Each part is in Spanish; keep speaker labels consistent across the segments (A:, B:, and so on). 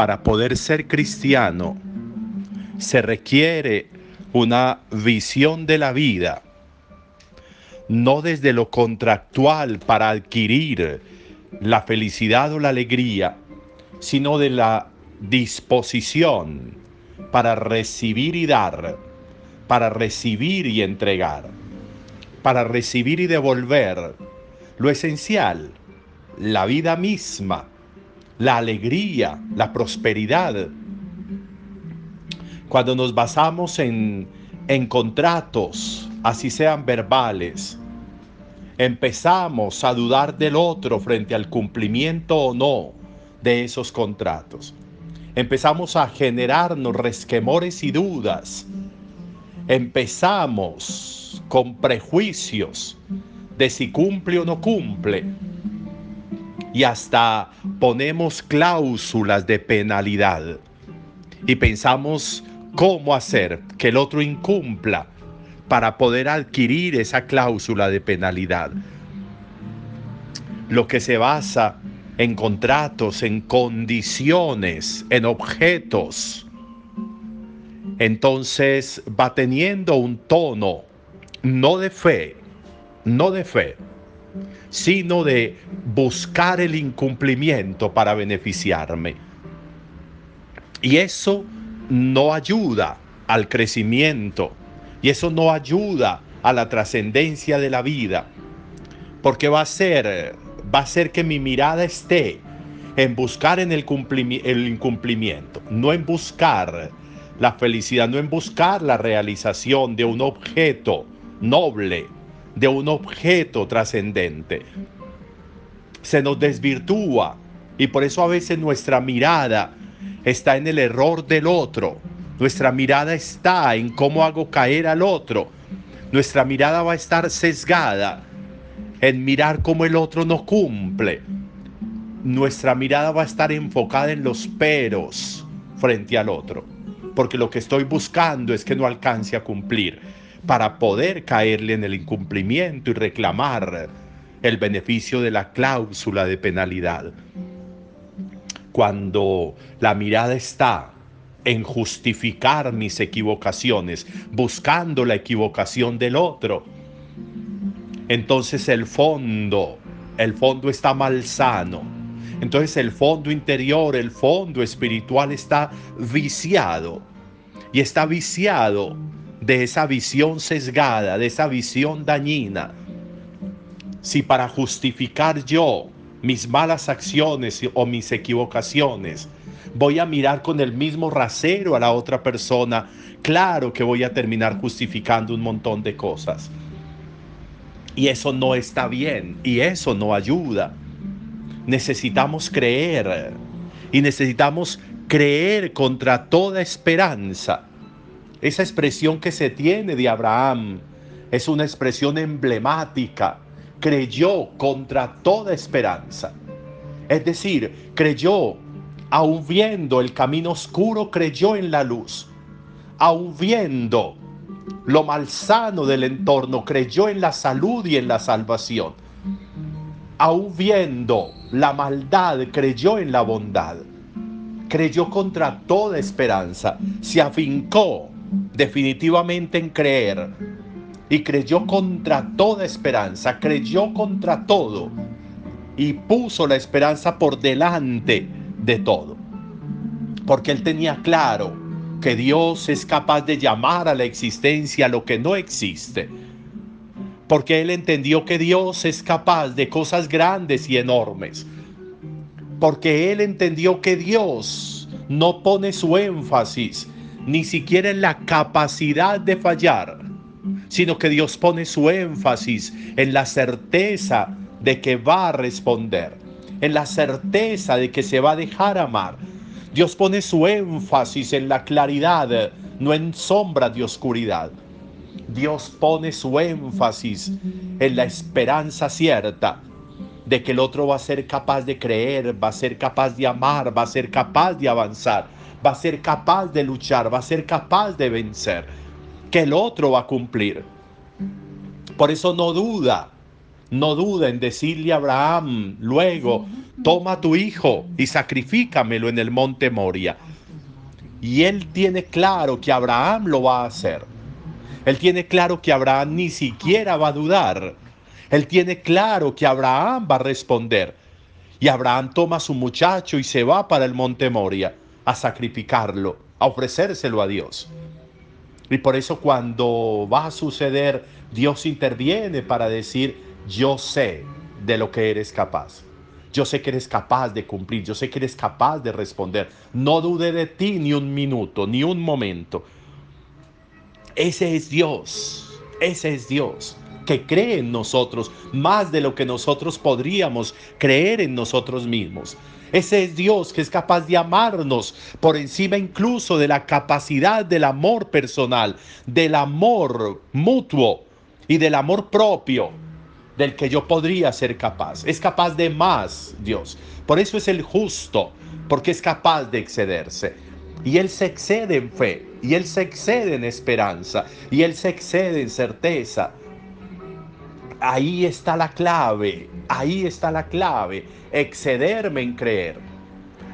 A: para poder ser cristiano se requiere una visión de la vida, no desde lo contractual para adquirir la felicidad o la alegría, sino de la disposición para recibir y dar, para recibir y entregar, para recibir y devolver lo esencial, la vida misma, la alegría, la prosperidad. Cuando nos basamos en, en contratos, así sean verbales, empezamos a dudar del otro frente al cumplimiento o no de esos contratos. Empezamos a generarnos resquemores y dudas. Empezamos con prejuicios de si cumple o no cumple. Y hasta ponemos cláusulas de penalidad. Y pensamos cómo hacer que el otro incumpla para poder adquirir esa cláusula de penalidad. Lo que se basa en contratos, en condiciones, en objetos, entonces va teniendo un tono no de fe, no de fe, sino de buscar el incumplimiento para beneficiarme. Y eso no ayuda al crecimiento y eso no ayuda a la trascendencia de la vida, porque va a ser va a ser que mi mirada esté en buscar en el, el incumplimiento, no en buscar la felicidad, no en buscar la realización de un objeto noble, de un objeto trascendente. Se nos desvirtúa y por eso a veces nuestra mirada está en el error del otro. Nuestra mirada está en cómo hago caer al otro. Nuestra mirada va a estar sesgada en mirar cómo el otro no cumple. Nuestra mirada va a estar enfocada en los peros frente al otro. Porque lo que estoy buscando es que no alcance a cumplir para poder caerle en el incumplimiento y reclamar el beneficio de la cláusula de penalidad. Cuando la mirada está en justificar mis equivocaciones, buscando la equivocación del otro, entonces el fondo, el fondo está malsano. Entonces el fondo interior, el fondo espiritual está viciado. Y está viciado de esa visión sesgada, de esa visión dañina. Si para justificar yo mis malas acciones o mis equivocaciones, voy a mirar con el mismo rasero a la otra persona, claro que voy a terminar justificando un montón de cosas. Y eso no está bien y eso no ayuda. Necesitamos creer y necesitamos creer contra toda esperanza esa expresión que se tiene de Abraham es una expresión emblemática. Creyó contra toda esperanza. Es decir, creyó, aun viendo el camino oscuro, creyó en la luz. Aun viendo lo malsano del entorno, creyó en la salud y en la salvación. Aun viendo la maldad, creyó en la bondad. Creyó contra toda esperanza. Se afincó definitivamente en creer y creyó contra toda esperanza, creyó contra todo y puso la esperanza por delante de todo. Porque él tenía claro que Dios es capaz de llamar a la existencia lo que no existe. Porque él entendió que Dios es capaz de cosas grandes y enormes. Porque él entendió que Dios no pone su énfasis ni siquiera en la capacidad de fallar, sino que Dios pone su énfasis en la certeza de que va a responder, en la certeza de que se va a dejar amar. Dios pone su énfasis en la claridad, no en sombra de oscuridad. Dios pone su énfasis en la esperanza cierta de que el otro va a ser capaz de creer, va a ser capaz de amar, va a ser capaz de avanzar va a ser capaz de luchar, va a ser capaz de vencer, que el otro va a cumplir. Por eso no duda no duda en decirle a Abraham luego, toma tu hijo y sacrifícamelo en el monte Moria. Y él tiene claro que Abraham lo va a hacer. Él tiene claro que Abraham ni siquiera va a dudar. Él tiene claro que Abraham va a responder. Y Abraham toma a su muchacho y se va para el monte Moria a sacrificarlo, a ofrecérselo a Dios. Y por eso cuando va a suceder, Dios interviene para decir, yo sé de lo que eres capaz. Yo sé que eres capaz de cumplir, yo sé que eres capaz de responder. No dude de ti ni un minuto, ni un momento. Ese es Dios, ese es Dios que cree en nosotros más de lo que nosotros podríamos creer en nosotros mismos. Ese es Dios que es capaz de amarnos por encima incluso de la capacidad del amor personal, del amor mutuo y del amor propio del que yo podría ser capaz. Es capaz de más Dios. Por eso es el justo, porque es capaz de excederse. Y Él se excede en fe, y Él se excede en esperanza, y Él se excede en certeza. Ahí está la clave, ahí está la clave, excederme en creer.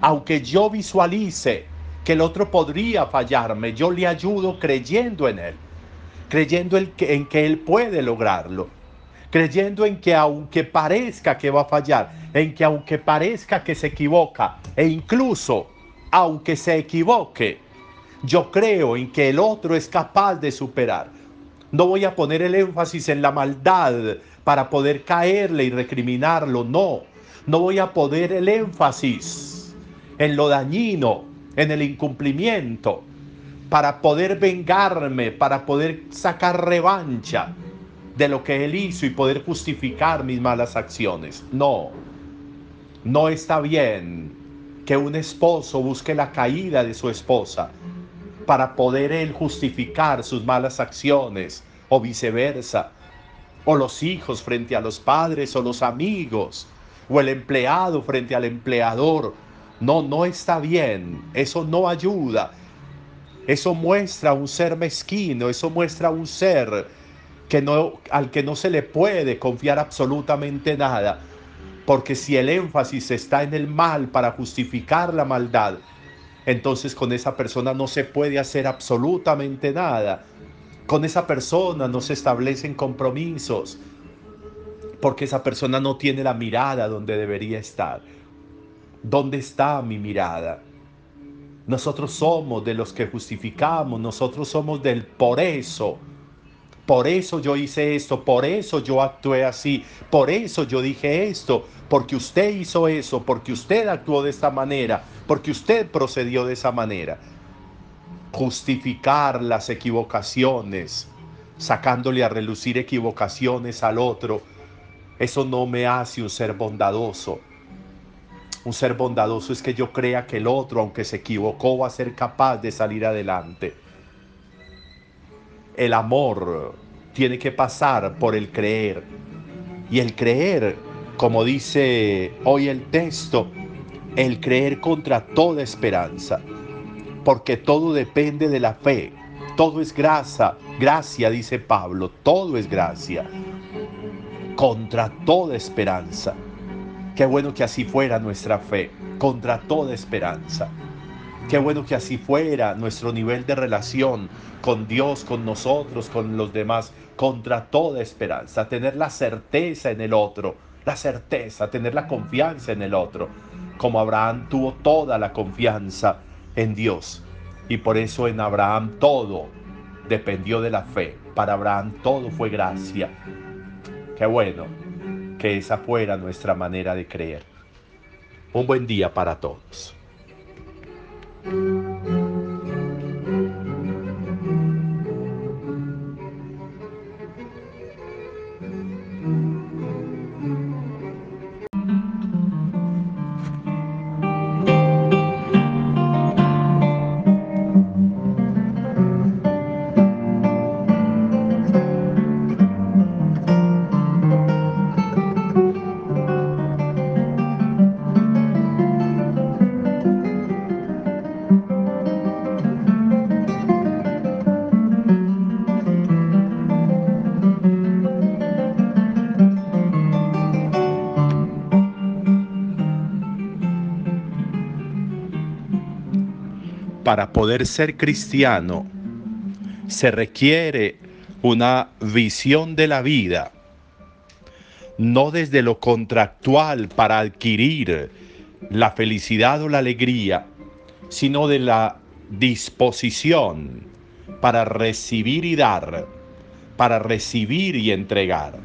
A: Aunque yo visualice que el otro podría fallarme, yo le ayudo creyendo en Él, creyendo en que Él puede lograrlo, creyendo en que aunque parezca que va a fallar, en que aunque parezca que se equivoca, e incluso aunque se equivoque, yo creo en que el otro es capaz de superar no voy a poner el énfasis en la maldad para poder caerle y recriminarlo. No. No voy a poner el énfasis en lo dañino, en el incumplimiento, para poder vengarme, para poder sacar revancha de lo que él hizo y poder justificar mis malas acciones. No. No está bien que un esposo busque la caída de su esposa para poder él justificar sus malas acciones o viceversa, o los hijos frente a los padres o los amigos, o el empleado frente al empleador. No, no está bien, eso no ayuda. Eso muestra un ser mezquino, eso muestra un ser que no, al que no se le puede confiar absolutamente nada. Porque si el énfasis está en el mal para justificar la maldad, entonces con esa persona no se puede hacer absolutamente nada. Con esa persona no se establecen compromisos porque esa persona no tiene la mirada donde debería estar. ¿Dónde está mi mirada? Nosotros somos de los que justificamos, nosotros somos del por eso. Por eso yo hice esto, por eso yo actué así, por eso yo dije esto, porque usted hizo eso, porque usted actuó de esta manera, porque usted procedió de esa manera. Justificar las equivocaciones, sacándole a relucir equivocaciones al otro, eso no me hace un ser bondadoso. Un ser bondadoso es que yo crea que el otro, aunque se equivocó, va a ser capaz de salir adelante el amor tiene que pasar por el creer. Y el creer, como dice hoy el texto, el creer contra toda esperanza. Porque todo depende de la fe. Todo es gracia, gracia, dice Pablo, todo es gracia. Contra toda esperanza. Qué bueno que así fuera nuestra fe, contra toda esperanza. Qué bueno que así fuera nuestro nivel de relación con Dios, con nosotros, con los demás, contra toda esperanza. Tener la certeza en el otro, la certeza, tener la confianza en el otro. Como Abraham tuvo toda la confianza en Dios. Y por eso en Abraham todo dependió de la fe. Para Abraham todo fue gracia. Qué bueno que esa fuera nuestra manera de creer. Un buen día para todos. Thank you. Para poder ser cristiano se requiere una visión de la vida, no desde lo contractual para adquirir la felicidad o la alegría, sino de la disposición para recibir y dar, para recibir y entregar,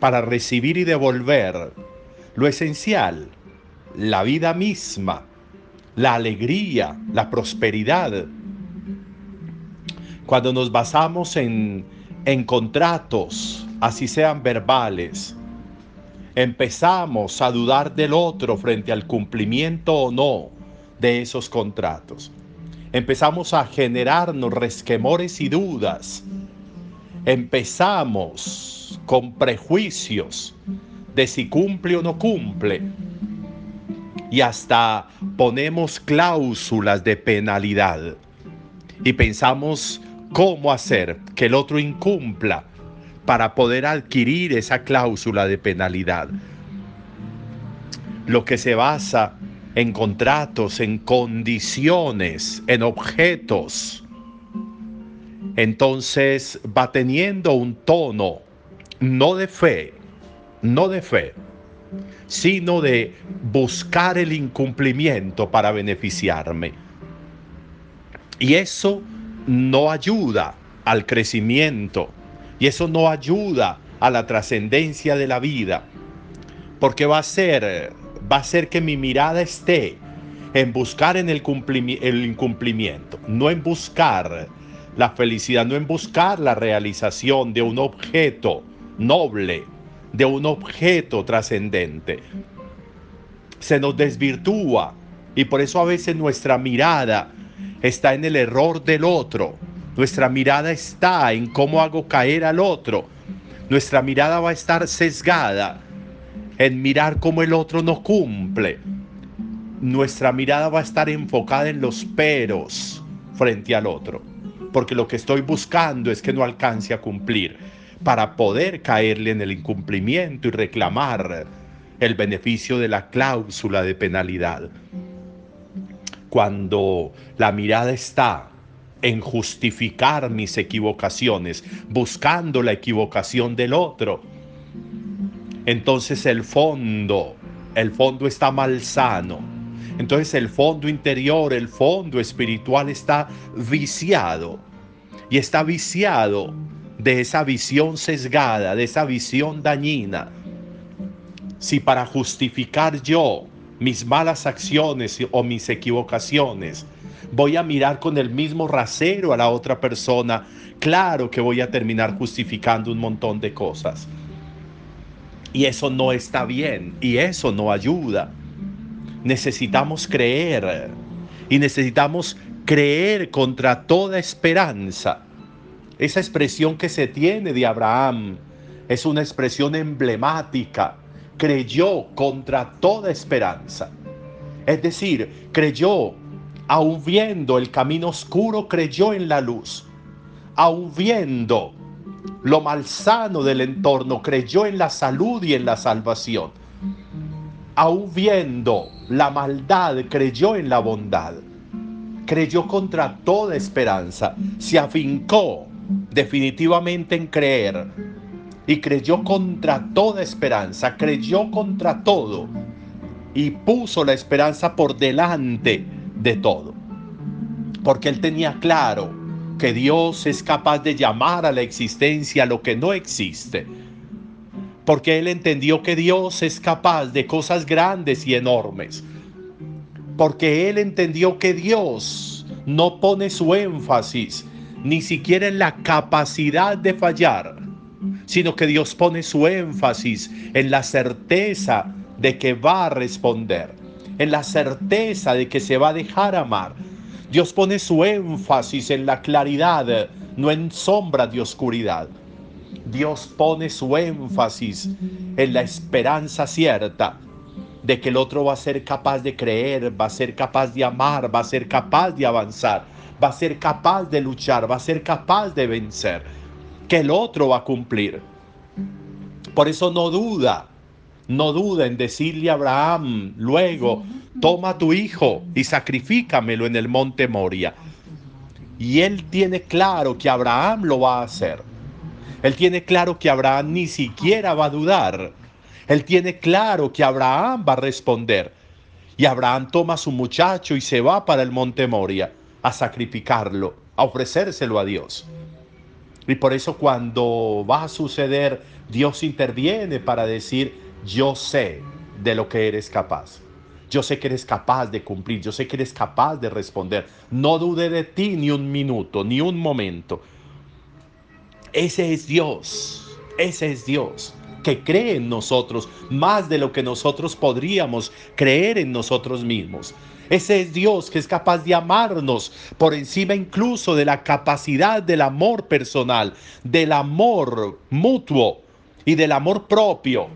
A: para recibir y devolver lo esencial, la vida misma, la alegría, la prosperidad. Cuando nos basamos en, en contratos, así sean verbales, empezamos a dudar del otro frente al cumplimiento o no de esos contratos. Empezamos a generarnos resquemores y dudas. Empezamos con prejuicios de si cumple o no cumple. Y hasta ponemos cláusulas de penalidad. Y pensamos cómo hacer que el otro incumpla para poder adquirir esa cláusula de penalidad. Lo que se basa en contratos, en condiciones, en objetos, entonces va teniendo un tono no de fe, no de fe, sino de buscar el incumplimiento para beneficiarme. Y eso no ayuda al crecimiento y eso no ayuda a la trascendencia de la vida, porque va a ser va a ser que mi mirada esté en buscar en el, el incumplimiento, no en buscar la felicidad, no en buscar la realización de un objeto noble, de un objeto trascendente. Se nos desvirtúa y por eso a veces nuestra mirada está en el error del otro, nuestra mirada está en cómo hago caer al otro, nuestra mirada va a estar sesgada en mirar cómo el otro no cumple. Nuestra mirada va a estar enfocada en los peros frente al otro, porque lo que estoy buscando es que no alcance a cumplir para poder caerle en el incumplimiento y reclamar el beneficio de la cláusula de penalidad. Cuando la mirada está en justificar mis equivocaciones, buscando la equivocación del otro, entonces el fondo, el fondo está malsano. Entonces el fondo interior, el fondo espiritual está viciado. Y está viciado de esa visión sesgada, de esa visión dañina. Si para justificar yo mis malas acciones o mis equivocaciones, voy a mirar con el mismo rasero a la otra persona, claro que voy a terminar justificando un montón de cosas. Y eso no está bien y eso no ayuda. Necesitamos creer y necesitamos creer contra toda esperanza. Esa expresión que se tiene de Abraham es una expresión emblemática. Creyó contra toda esperanza. Es decir, creyó, aun viendo el camino oscuro, creyó en la luz. Aun viendo lo malsano del entorno, creyó en la salud y en la salvación. Aún viendo la maldad, creyó en la bondad. Creyó contra toda esperanza. Se afincó definitivamente en creer. Y creyó contra toda esperanza. Creyó contra todo. Y puso la esperanza por delante de todo. Porque él tenía claro que Dios es capaz de llamar a la existencia lo que no existe. Porque Él entendió que Dios es capaz de cosas grandes y enormes. Porque Él entendió que Dios no pone su énfasis ni siquiera en la capacidad de fallar, sino que Dios pone su énfasis en la certeza de que va a responder, en la certeza de que se va a dejar amar, Dios pone su énfasis en la claridad, no en sombra de oscuridad. Dios pone su énfasis en la esperanza cierta de que el otro va a ser capaz de creer, va a ser capaz de amar, va a ser capaz de avanzar, va a ser capaz de luchar, va a ser capaz de vencer, que el otro va a cumplir. Por eso no duda no duda en decirle a Abraham luego, toma tu hijo y sacrifícamelo en el monte Moria. Y él tiene claro que Abraham lo va a hacer. Él tiene claro que Abraham ni siquiera va a dudar. Él tiene claro que Abraham va a responder. Y Abraham toma a su muchacho y se va para el monte Moria a sacrificarlo, a ofrecérselo a Dios. Y por eso cuando va a suceder, Dios interviene para decir, yo sé de lo que eres capaz. Yo sé que eres capaz de cumplir, yo sé que eres capaz de responder. No dude de ti ni un minuto, ni un momento. Ese es Dios, ese es Dios que cree en nosotros más de lo que nosotros podríamos creer en nosotros mismos. Ese es Dios que es capaz de amarnos por encima incluso de la capacidad del amor personal, del amor mutuo y del amor propio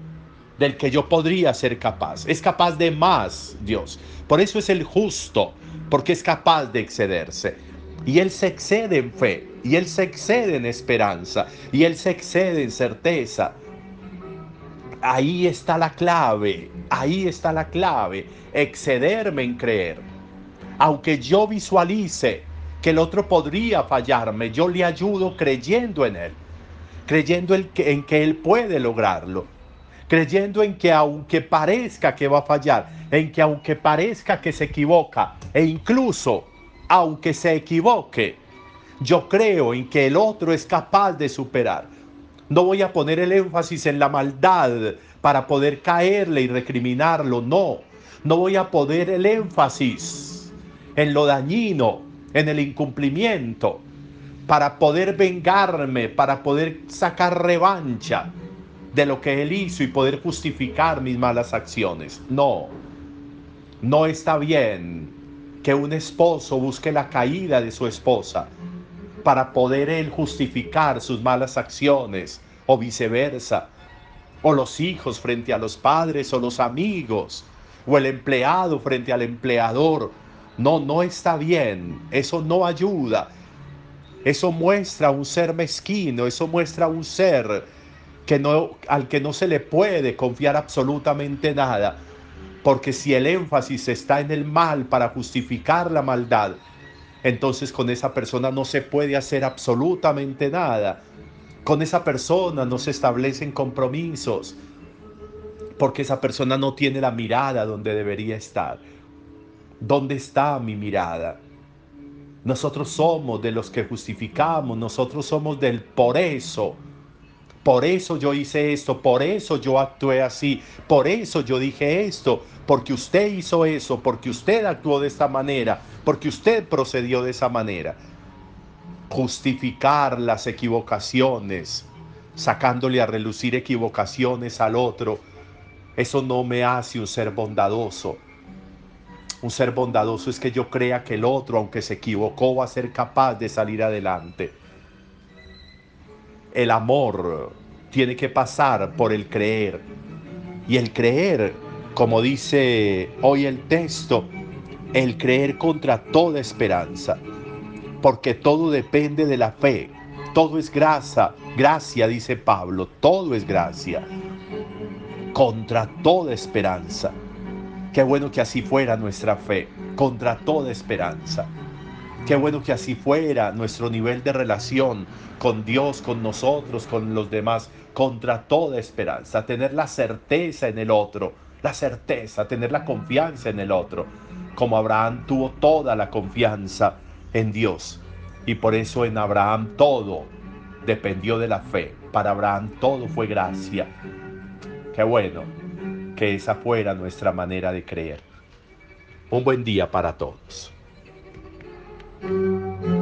A: del que yo podría ser capaz. Es capaz de más Dios. Por eso es el justo, porque es capaz de excederse. Y Él se excede en fe, y Él se excede en esperanza, y Él se excede en certeza. Ahí está la clave, ahí está la clave, excederme en creer. Aunque yo visualice que el otro podría fallarme, yo le ayudo creyendo en Él, creyendo en que Él puede lograrlo creyendo en que aunque parezca que va a fallar, en que aunque parezca que se equivoca, e incluso aunque se equivoque, yo creo en que el otro es capaz de superar. No voy a poner el énfasis en la maldad para poder caerle y recriminarlo, no. No voy a poner el énfasis en lo dañino, en el incumplimiento, para poder vengarme, para poder sacar revancha de lo que él hizo y poder justificar mis malas acciones. No, no está bien que un esposo busque la caída de su esposa para poder él justificar sus malas acciones o viceversa, o los hijos frente a los padres o los amigos, o el empleado frente al empleador. No, no está bien, eso no ayuda. Eso muestra un ser mezquino, eso muestra un ser que no, al que no se le puede confiar absolutamente nada. Porque si el énfasis está en el mal para justificar la maldad, entonces con esa persona no se puede hacer absolutamente nada. Con esa persona no se establecen compromisos, porque esa persona no tiene la mirada donde debería estar. ¿Dónde está mi mirada? Nosotros somos de los que justificamos, nosotros somos del por eso por eso yo hice esto, por eso yo actué así, por eso yo dije esto, porque usted hizo eso, porque usted actuó de esta manera, porque usted procedió de esa manera. Justificar las equivocaciones, sacándole a relucir equivocaciones al otro, eso no me hace un ser bondadoso. Un ser bondadoso es que yo crea que el otro, aunque se equivocó, va a ser capaz de salir adelante el amor tiene que pasar por el creer. Y el creer, como dice hoy el texto, el creer contra toda esperanza. Porque todo depende de la fe. Todo es gracia, gracia, dice Pablo, todo es gracia. Contra toda esperanza. Qué bueno que así fuera nuestra fe, contra toda esperanza. Qué bueno que así fuera nuestro nivel de relación con Dios, con nosotros, con los demás, contra toda esperanza. Tener la certeza en el otro, la certeza, tener la confianza en el otro. Como Abraham tuvo toda la confianza en Dios. Y por eso en Abraham todo dependió de la fe. Para Abraham todo fue gracia. Qué bueno que esa fuera nuestra manera de creer. Un buen día para todos. うん。